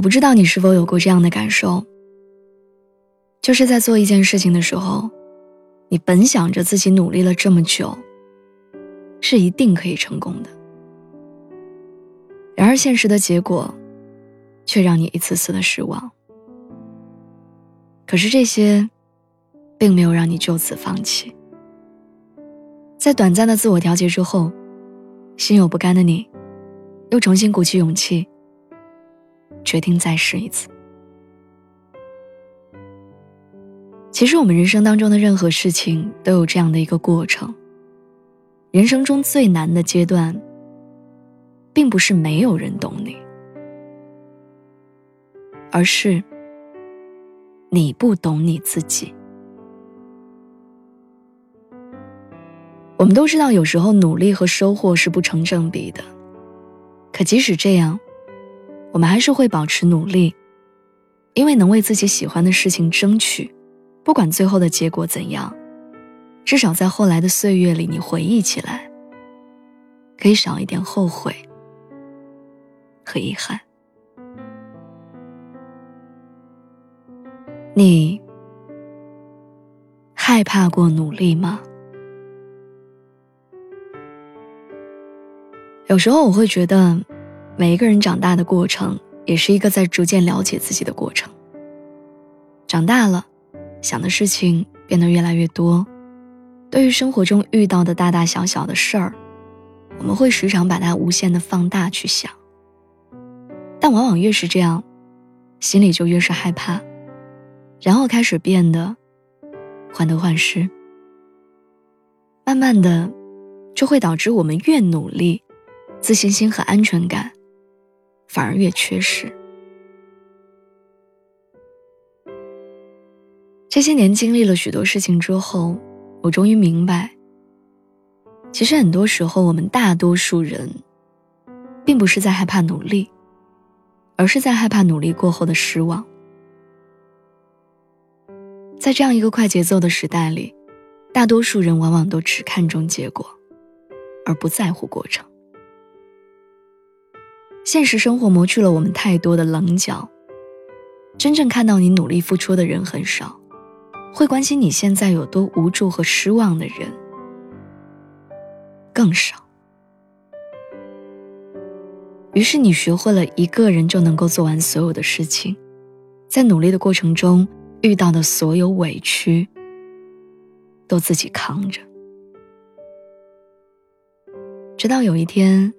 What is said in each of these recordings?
我不知道你是否有过这样的感受，就是在做一件事情的时候，你本想着自己努力了这么久，是一定可以成功的，然而现实的结果，却让你一次次的失望。可是这些，并没有让你就此放弃，在短暂的自我调节之后，心有不甘的你，又重新鼓起勇气。决定再试一次。其实，我们人生当中的任何事情都有这样的一个过程。人生中最难的阶段，并不是没有人懂你，而是你不懂你自己。我们都知道，有时候努力和收获是不成正比的，可即使这样。我们还是会保持努力，因为能为自己喜欢的事情争取，不管最后的结果怎样，至少在后来的岁月里，你回忆起来，可以少一点后悔和遗憾。你害怕过努力吗？有时候我会觉得。每一个人长大的过程，也是一个在逐渐了解自己的过程。长大了，想的事情变得越来越多，对于生活中遇到的大大小小的事儿，我们会时常把它无限的放大去想。但往往越是这样，心里就越是害怕，然后开始变得患得患失。慢慢的，就会导致我们越努力，自信心和安全感。反而越缺失。这些年经历了许多事情之后，我终于明白，其实很多时候我们大多数人，并不是在害怕努力，而是在害怕努力过后的失望。在这样一个快节奏的时代里，大多数人往往都只看重结果，而不在乎过程。现实生活磨去了我们太多的棱角，真正看到你努力付出的人很少，会关心你现在有多无助和失望的人更少。于是你学会了一个人就能够做完所有的事情，在努力的过程中遇到的所有委屈，都自己扛着，直到有一天。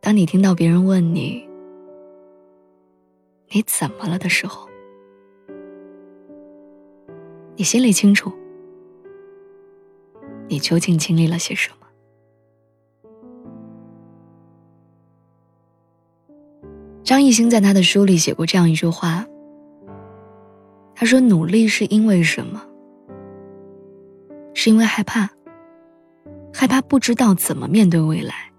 当你听到别人问你“你怎么了”的时候，你心里清楚，你究竟经历了些什么。张艺兴在他的书里写过这样一句话，他说：“努力是因为什么？是因为害怕，害怕不知道怎么面对未来。”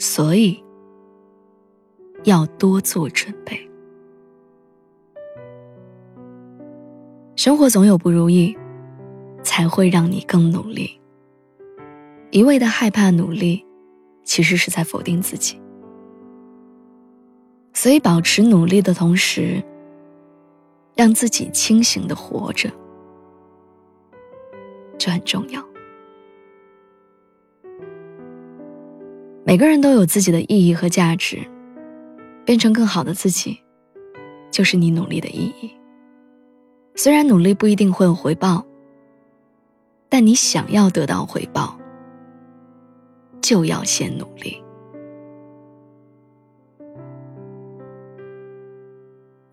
所以，要多做准备。生活总有不如意，才会让你更努力。一味的害怕努力，其实是在否定自己。所以，保持努力的同时，让自己清醒的活着，这很重要。每个人都有自己的意义和价值，变成更好的自己，就是你努力的意义。虽然努力不一定会有回报，但你想要得到回报，就要先努力。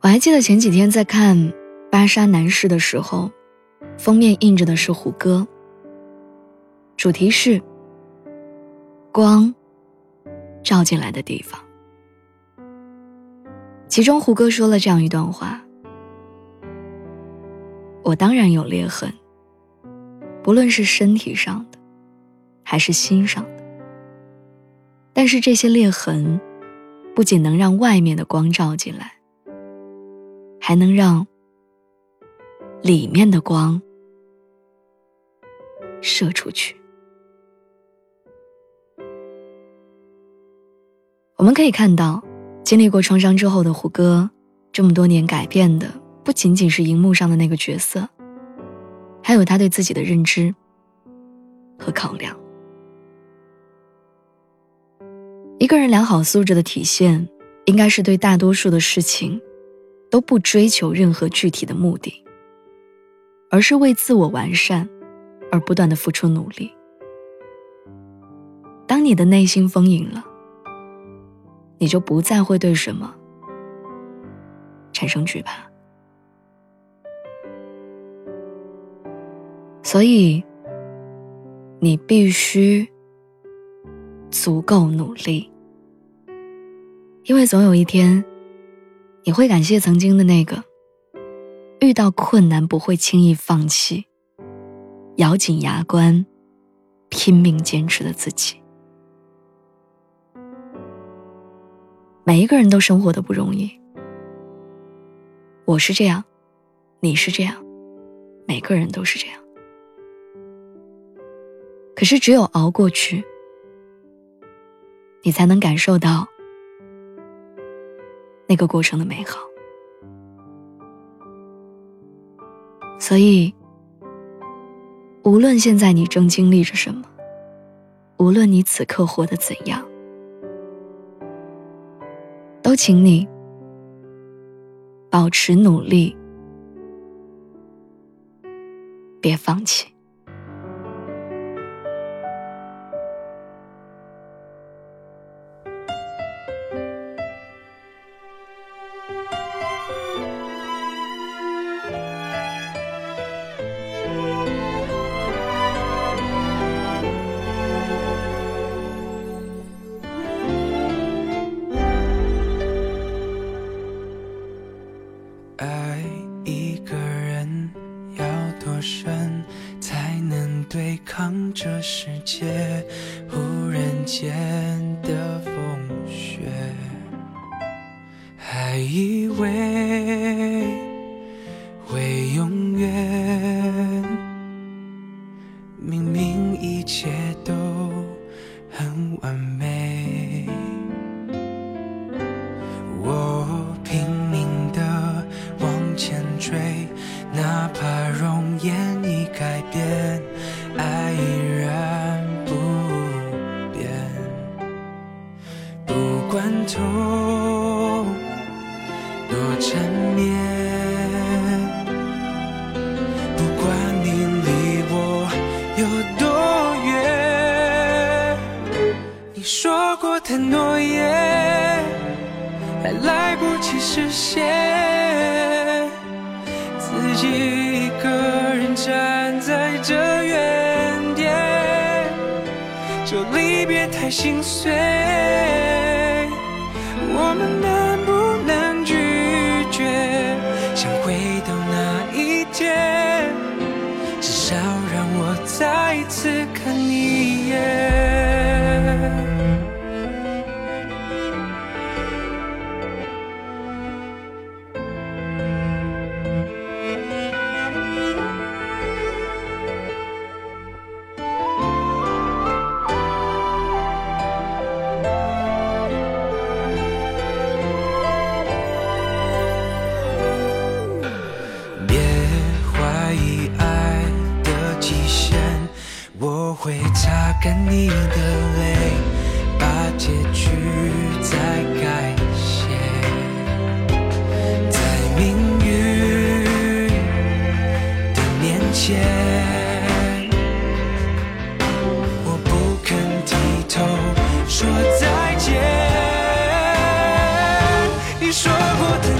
我还记得前几天在看《芭莎男士》的时候，封面印着的是胡歌，主题是。光照进来的地方。其中，胡歌说了这样一段话：“我当然有裂痕，不论是身体上的，还是心上的。但是这些裂痕，不仅能让外面的光照进来，还能让里面的光射出去。我们可以看到。”经历过创伤之后的胡歌，这么多年改变的不仅仅是荧幕上的那个角色，还有他对自己的认知和考量。一个人良好素质的体现，应该是对大多数的事情都不追求任何具体的目的，而是为自我完善而不断的付出努力。当你的内心丰盈了。你就不再会对什么产生惧怕，所以你必须足够努力，因为总有一天你会感谢曾经的那个遇到困难不会轻易放弃、咬紧牙关拼命坚持的自己。每一个人都生活的不容易，我是这样，你是这样，每个人都是这样。可是只有熬过去，你才能感受到那个过程的美好。所以，无论现在你正经历着什么，无论你此刻活得怎样。请你保持努力，别放弃。对抗这世界忽然间的风雪，还以为会永远，明明一切都很完美，的诺言还来不及实现，自己一个人站在这原点。这离别太心碎，我们能不能拒绝？想回到那一天，至少让我再一次看你一眼。会擦干你的泪，把结局再改写，在命运的面前，我不肯低头说再见。你说过的。